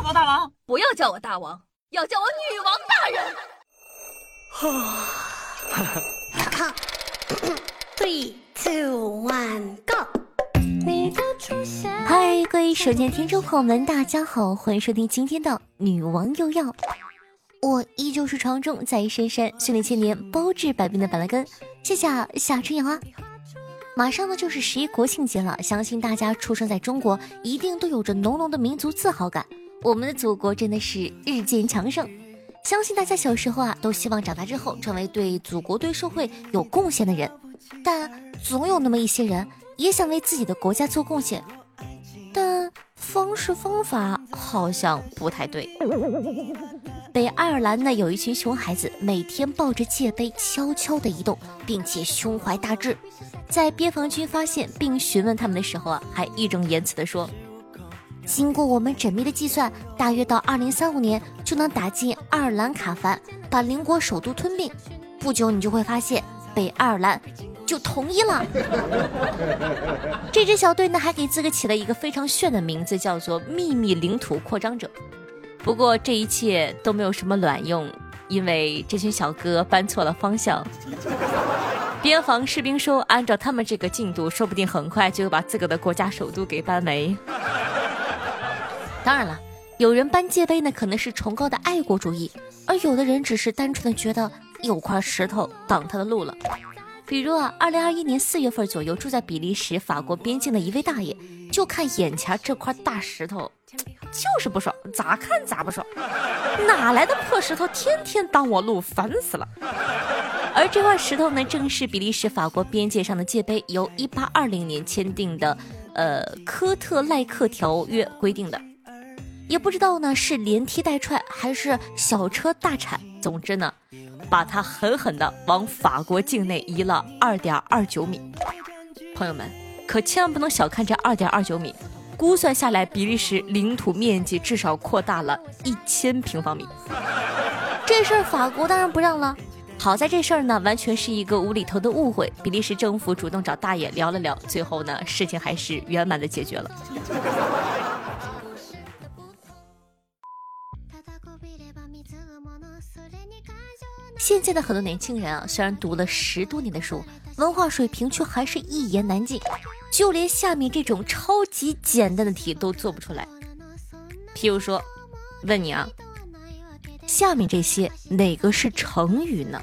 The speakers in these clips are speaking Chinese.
报告大王，不要叫我大王，要叫我女王大人。哈，three two one go。你的出现嗨，各位手机听众朋友们，大家好，欢迎收听今天的女王又要。我依旧是传说中在深山训练千年、包治百病的板蓝根，谢谢夏春阳啊。马上呢就是十一国庆节了，相信大家出生在中国，一定都有着浓浓的民族自豪感。我们的祖国真的是日渐强盛，相信大家小时候啊都希望长大之后成为对祖国、对社会有贡献的人，但总有那么一些人也想为自己的国家做贡献。但方式方法好像不太对。北爱尔兰呢，有一群熊孩子，每天抱着界碑悄悄地移动，并且胸怀大志。在边防军发现并询问他们的时候啊，还义正言辞地说：“经过我们缜密的计算，大约到二零三五年就能打进爱尔兰卡凡，把邻国首都吞并。不久，你就会发现北爱尔兰。”就同意了。这支小队呢，还给自个起了一个非常炫的名字，叫做“秘密领土扩张者”。不过这一切都没有什么卵用，因为这群小哥搬错了方向。边防士兵说：“按照他们这个进度，说不定很快就把自个的国家首都给搬没。”当然了，有人搬界碑呢，可能是崇高的爱国主义，而有的人只是单纯的觉得有块石头挡他的路了。比如啊，二零二一年四月份左右，住在比利时法国边境的一位大爷，就看眼前这块大石头，就是不爽，咋看咋不爽，哪来的破石头，天天挡我路，烦死了。而这块石头呢，正是比利时法国边界上的界碑，由一八二零年签订的，呃，科特赖克条约规定的。也不知道呢，是连踢带踹，还是小车大铲，总之呢。把它狠狠地往法国境内移了二点二九米，朋友们可千万不能小看这二点二九米，估算下来，比利时领土面积至少扩大了一千平方米。这事儿法国当然不让了。好在这事儿呢，完全是一个无厘头的误会。比利时政府主动找大爷聊了聊，最后呢，事情还是圆满的解决了。现在的很多年轻人啊，虽然读了十多年的书，文化水平却还是一言难尽，就连下面这种超级简单的题都做不出来。譬如说，问你啊，下面这些哪个是成语呢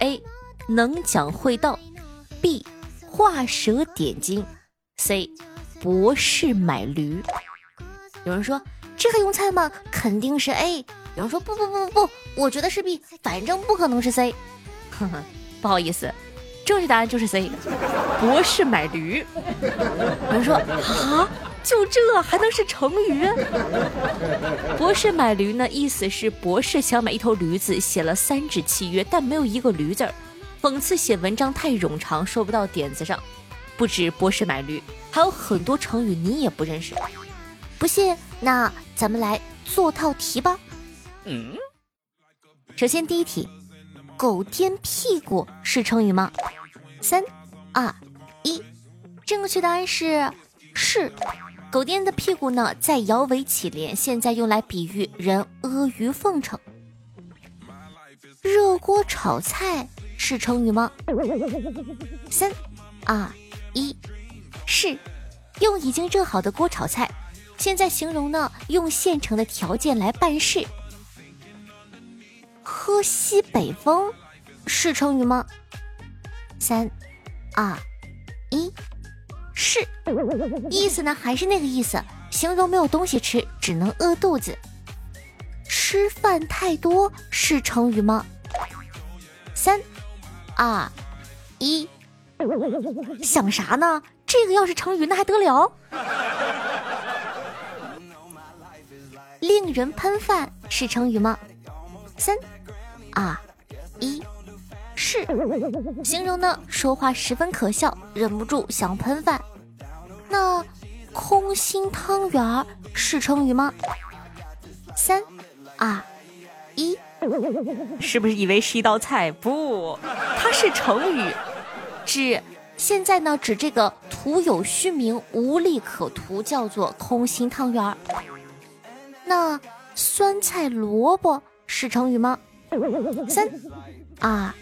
？A. 能讲会道，B. 画蛇点睛，C. 博士买驴。有人说这还用猜吗？肯定是 A。有人说不不不不不，我觉得是 B，反正不可能是 C。呵呵，不好意思，正确答案就是 C。博士买驴。有人说啊，就这还能是成语？博士买驴呢，意思是博士想买一头驴子，写了三纸契约，但没有一个驴字儿，讽刺写文章太冗长，说不到点子上。不止博士买驴，还有很多成语你也不认识。不信，那咱们来做套题吧。嗯，首先第一题，狗颠屁股是成语吗？三、二、一，正确答案是是。狗颠的屁股呢，在摇尾乞怜，现在用来比喻人阿谀奉承。热锅炒菜是成语吗？三、二、一，是。用已经热好的锅炒菜，现在形容呢，用现成的条件来办事。喝西北风是成语吗？三、二、一，是。意思呢还是那个意思，形容没有东西吃，只能饿肚子。吃饭太多是成语吗？三、二、一，想啥呢？这个要是成语那还得了？令人喷饭是成语吗？三。二一，是形容呢，说话十分可笑，忍不住想喷饭。那空心汤圆是成语吗？三二一，是不是以为是一道菜？不，它是成语，指现在呢，指这个徒有虚名，无利可图，叫做空心汤圆。那酸菜萝卜是成语吗？三二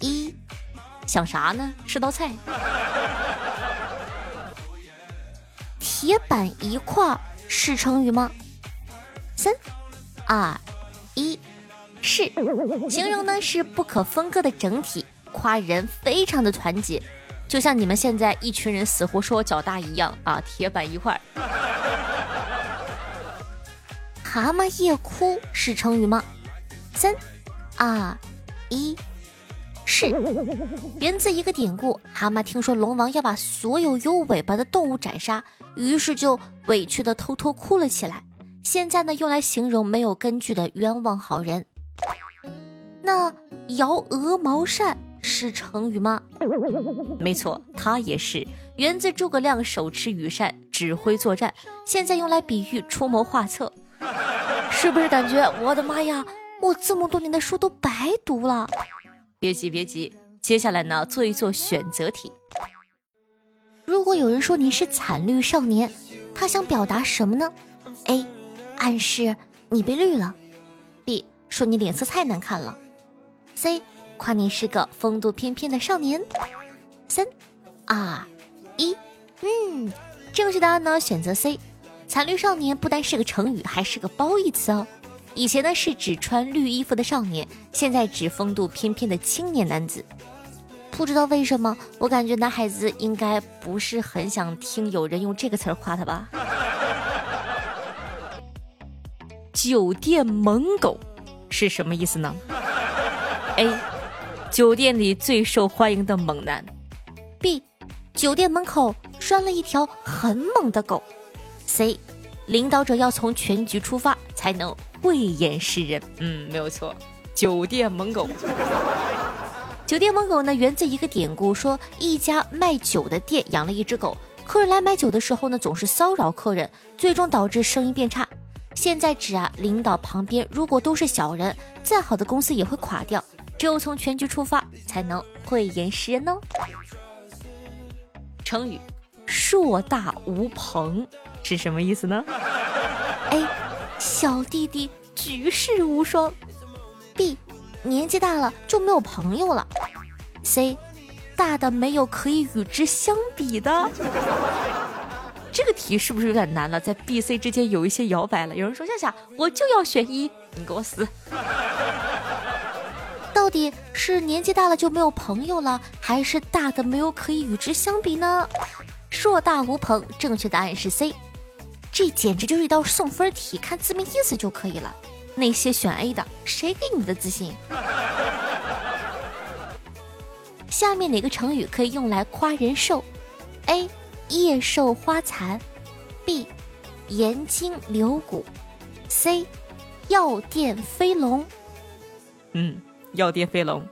一，想啥呢？是道菜。铁板一块是成语吗？三二一，是，形容呢是不可分割的整体，夸人非常的团结，就像你们现在一群人死活说我脚大一样啊！铁板一块。蛤蟆夜哭是成语吗？三二一。是源自一个典故。蛤蟆听说龙王要把所有有尾巴的动物斩杀，于是就委屈的偷偷哭了起来。现在呢，用来形容没有根据的冤枉好人。那摇鹅毛扇是成语吗？没错，它也是源自诸葛亮手持羽扇指挥作战，现在用来比喻出谋划策。是不是感觉我的妈呀，我这么多年的书都白读了？别急，别急，接下来呢，做一做选择题。如果有人说你是惨绿少年，他想表达什么呢？A. 暗示你被绿了。B. 说你脸色太难看了。C. 夸你是个风度翩翩的少年。三、二、一，嗯，正确答案呢？选择 C。残绿少年不单是个成语，还是个褒义词哦。以前呢是指穿绿衣服的少年，现在指风度翩翩的青年男子。不知道为什么，我感觉男孩子应该不是很想听有人用这个词儿夸他吧？酒店猛狗是什么意思呢？A. 酒店里最受欢迎的猛男。B. 酒店门口拴了一条很猛的狗。C. 领导者要从全局出发才能。慧眼识人，嗯，没有错。酒店猛狗，酒店猛狗呢，源自一个典故，说一家卖酒的店养了一只狗，客人来买酒的时候呢，总是骚扰客人，最终导致生意变差。现在指啊，领导旁边如果都是小人，再好的公司也会垮掉。只有从全局出发，才能慧眼识人哦。成语“硕大无朋”是什么意思呢？A。小弟弟举世无双，B，年纪大了就没有朋友了，C，大的没有可以与之相比的。这个题是不是有点难了？在 B、C 之间有一些摇摆了。有人说夏夏，我就要选一，你给我死！到底是年纪大了就没有朋友了，还是大的没有可以与之相比呢？硕大无朋，正确答案是 C。这简直就是一道送分题，看字面意思就可以了。那些选 A 的，谁给你的自信？下面哪个成语可以用来夸人瘦？A. 叶瘦花残，B. 颜筋柳骨，C. 药店飞龙。嗯，药店飞龙。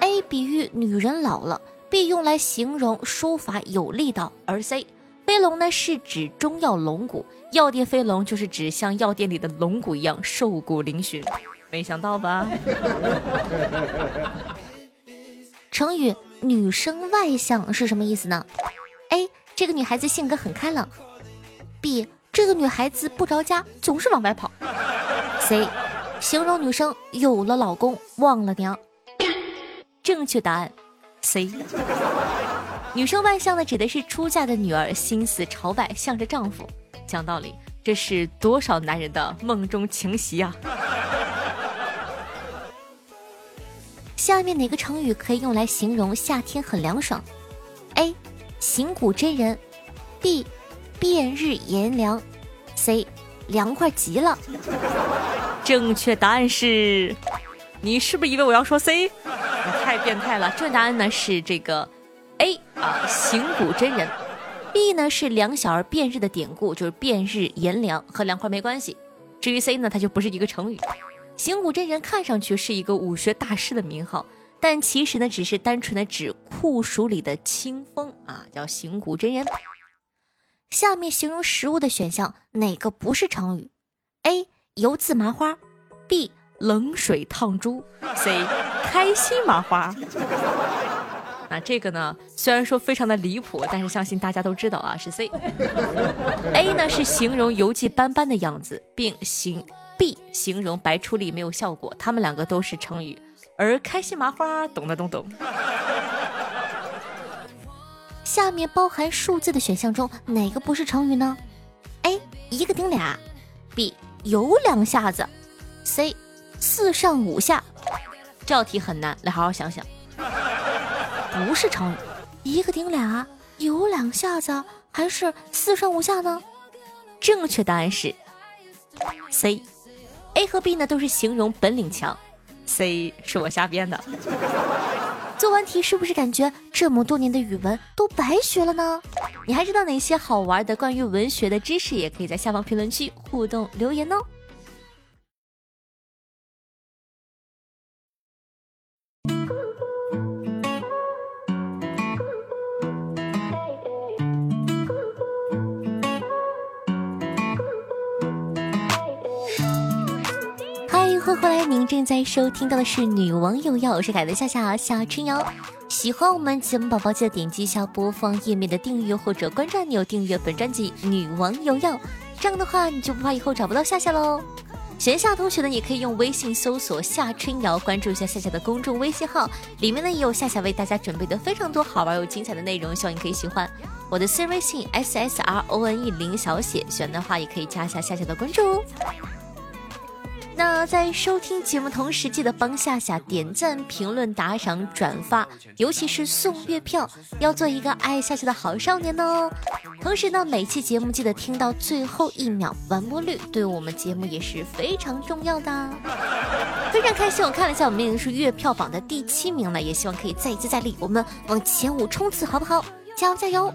A. 比喻女人老了，B. 用来形容书法有力道，而 C. 飞龙呢是指中药龙骨，药店飞龙就是指像药店里的龙骨一样瘦骨嶙峋。没想到吧？成语“女生外向”是什么意思呢？A. 这个女孩子性格很开朗。B. 这个女孩子不着家，总是往外跑。C. 形容女生有了老公忘了娘。正确答案：C。女生外向呢，指的是出嫁的女儿心思朝拜，向着丈夫。讲道理，这是多少男人的梦中情席啊！下面哪个成语可以用来形容夏天很凉爽？A. 行古真人，B. 变日炎凉，C. 凉快极了。正确答案是，你是不是以为我要说 C？太变态了！正确答案呢是这个。A 啊，行古真人；B 呢是两小儿辩日的典故，就是辩日炎凉，和凉快没关系。至于 C 呢，它就不是一个成语。行古真人看上去是一个武学大师的名号，但其实呢，只是单纯的指酷暑里的清风啊，叫行古真人。下面形容食物的选项哪个不是成语？A 油渍麻花，B 冷水烫猪，C 开心麻花。那这个呢，虽然说非常的离谱，但是相信大家都知道啊，是 C。A 呢是形容油迹斑斑的样子，并形 B 形容白出力没有效果，他们两个都是成语。而开心麻花，懂的懂懂。下面包含数字的选项中，哪个不是成语呢？A 一个顶俩，B 有两下子，C 四上五下。这道题很难，来好好想想。不是成语，一个顶俩，有两下子，还是四上五下呢？正确答案是 C。A 和 B 呢都是形容本领强，C 是我瞎编的。做完题是不是感觉这么多年的语文都白学了呢？你还知道哪些好玩的关于文学的知识？也可以在下方评论区互动留言哦。在收听到的是《女王有药》，我是凯文夏夏夏春瑶。喜欢我们节目宝宝，记得点击一下播放页面的订阅或者关注按钮，订阅本专辑《女王有药》。这样的话，你就不怕以后找不到夏夏喽。闲夏同学呢，也可以用微信搜索夏春瑶，关注一下夏夏的公众微信号，里面呢也有夏夏为大家准备的非常多好玩又精彩的内容，希望你可以喜欢。我的私人微信 s s r o n e 零小写，喜欢的话也可以加一下夏夏的关注哦。那在收听节目同时，记得帮夏夏点赞、评论、打赏、转发，尤其是送月票，要做一个爱夏夏的好少年哦。同时呢，每期节目记得听到最后一秒，完播率对我们节目也是非常重要的。非常开心，我看了一下，我们已经是月票榜的第七名了，也希望可以再接再厉，我们往前五冲刺，好不好？加油加油！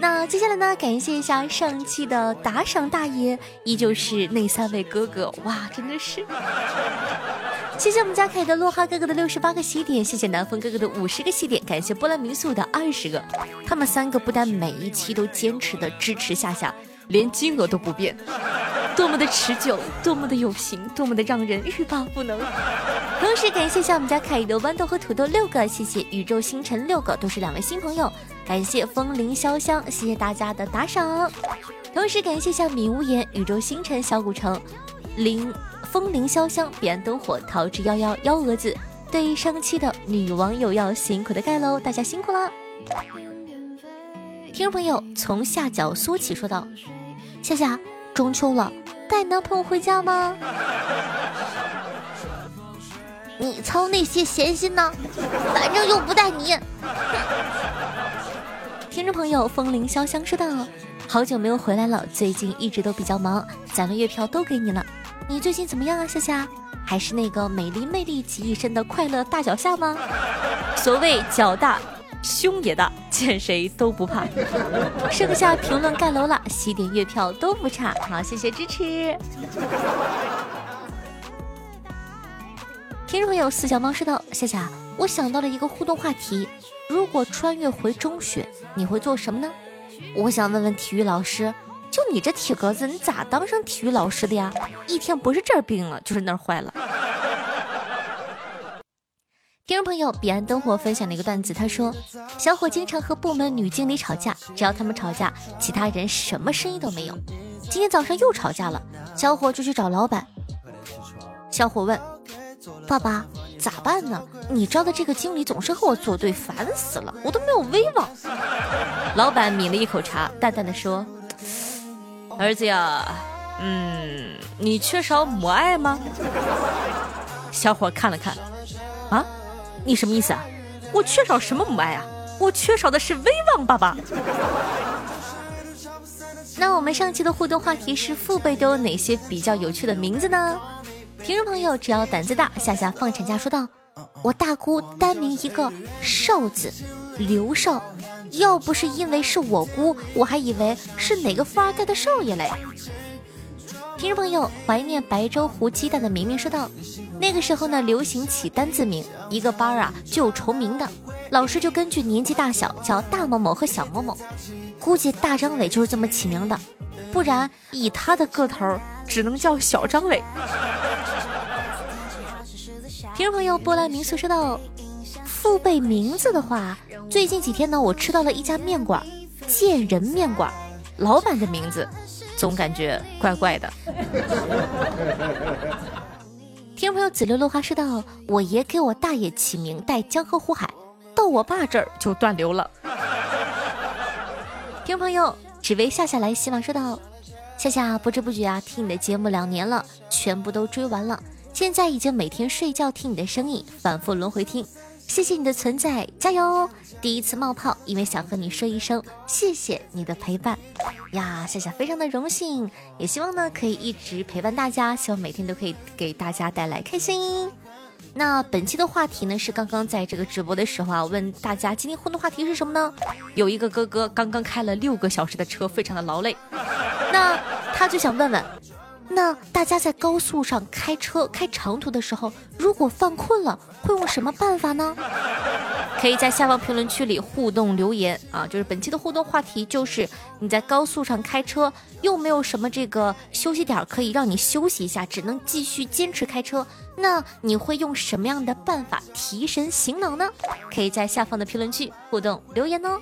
那接下来呢？感谢一下上期的打赏大爷，依旧是那三位哥哥，哇，真的是！谢谢我们家凯的洛哈哥哥的六十八个喜点，谢谢南风哥哥的五十个喜点，感谢波兰民宿的二十个。他们三个不但每一期都坚持的支持夏夏，连金额都不变，多么的持久，多么的有型，多么的让人欲罢不能。同时感谢一下我们家凯的豌豆和土豆六个，谢谢宇宙星辰六个，都是两位新朋友。感谢风铃潇湘，谢谢大家的打赏。同时感谢下米无言、宇宙星辰、小古城、林风铃潇湘、彼岸灯火、桃之夭夭、幺蛾子。对于上期的女网友要辛苦的盖喽，大家辛苦了。听众朋友从下角缩起说道：“夏夏，中秋了，带男朋友回家吗？你操那些闲心呢？反正又不带你。”听众朋友，风铃潇湘说道：“好久没有回来了，最近一直都比较忙，攒了月票都给你了。你最近怎么样啊，夏夏？还是那个美丽魅力集一身的快乐大脚下吗？所谓脚大，胸也大，见谁都不怕。剩下评论盖楼了，喜点月票都不差。好，谢谢支持。听众朋友，四小猫说道：夏夏，我想到了一个互动话题。”如果穿越回中学，你会做什么呢？我想问问体育老师，就你这体格子，你咋当上体育老师的呀？一天不是这儿病了，就是那儿坏了。听众朋友，彼岸灯火分享了一个段子，他说，小伙经常和部门女经理吵架，只要他们吵架，其他人什么声音都没有。今天早上又吵架了，小伙就去找老板。小伙问。爸爸，咋办呢？你招的这个经理总是和我作对，烦死了，我都没有威望。老板抿了一口茶，淡淡的说：“儿子呀，嗯，你缺少母爱吗？”小伙看了看，啊，你什么意思啊？我缺少什么母爱啊？我缺少的是威望，爸爸。那我们上期的互动话题是父辈都有哪些比较有趣的名字呢？听众朋友，只要胆子大，夏夏放产假说道：“我大姑单名一个少字，刘少。要不是因为是我姑，我还以为是哪个富二代的少爷嘞。”听众朋友，怀念白粥糊鸡蛋的明明说道：“那个时候呢，流行起单字名，一个班啊就有重名的，老师就根据年纪大小叫大某某和小某某。估计大张伟就是这么起名的，不然以他的个头，只能叫小张伟。”听众朋友，波兰民宿说道：“父辈名字的话，最近几天呢，我吃到了一家面馆，贱人面馆，老板的名字总感觉怪怪的。听众朋友紫溜落花说道：“我爷给我大爷起名带江河湖海，到我爸这儿就断流了。”听众朋友只为夏夏来希望说道：“夏夏不知不觉啊，听你的节目两年了，全部都追完了。现在已经每天睡觉听你的声音，反复轮回听。谢谢你的存在，加油！第一次冒泡，因为想和你说一声谢谢你的陪伴呀，夏夏非常的荣幸，也希望呢可以一直陪伴大家，希望每天都可以给大家带来开心。那本期的话题呢是刚刚在这个直播的时候啊，问大家今天互动话题是什么呢？有一个哥哥刚刚开了六个小时的车，非常的劳累，那他就想问问。那大家在高速上开车开长途的时候，如果犯困了，会用什么办法呢？可以在下方评论区里互动留言啊！就是本期的互动话题，就是你在高速上开车，又没有什么这个休息点可以让你休息一下，只能继续坚持开车，那你会用什么样的办法提神醒脑呢？可以在下方的评论区互动留言哦。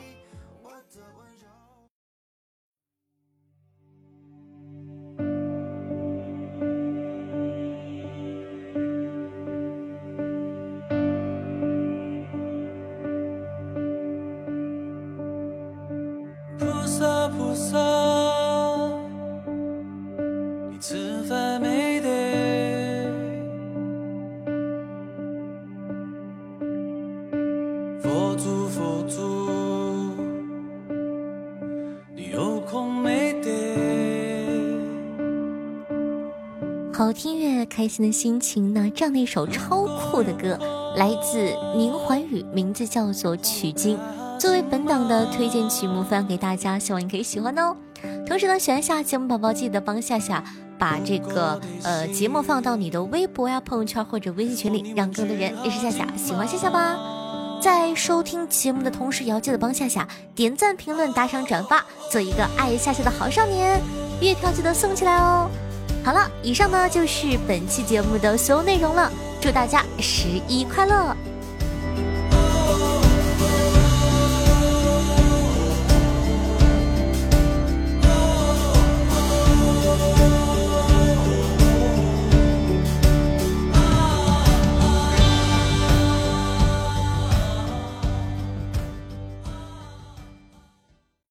佛祖，佛祖，你有空没得好听乐，开心的心情呢？这样的一首超酷的歌，来自宁桓宇，名字叫做《取经》，作为本档的推荐曲目分享给大家，希望你可以喜欢哦。同时呢，喜欢下节目宝宝记得帮夏夏把这个呃节目放到你的微博呀、朋友圈或者微信群里，让更多人认识夏夏，喜欢夏夏吧。在收听节目的同时，也要记得帮夏夏点赞、评论、打赏、转发，做一个爱夏夏的好少年。月票记得送起来哦。好了，以上呢就是本期节目的所有内容了。祝大家十一快乐！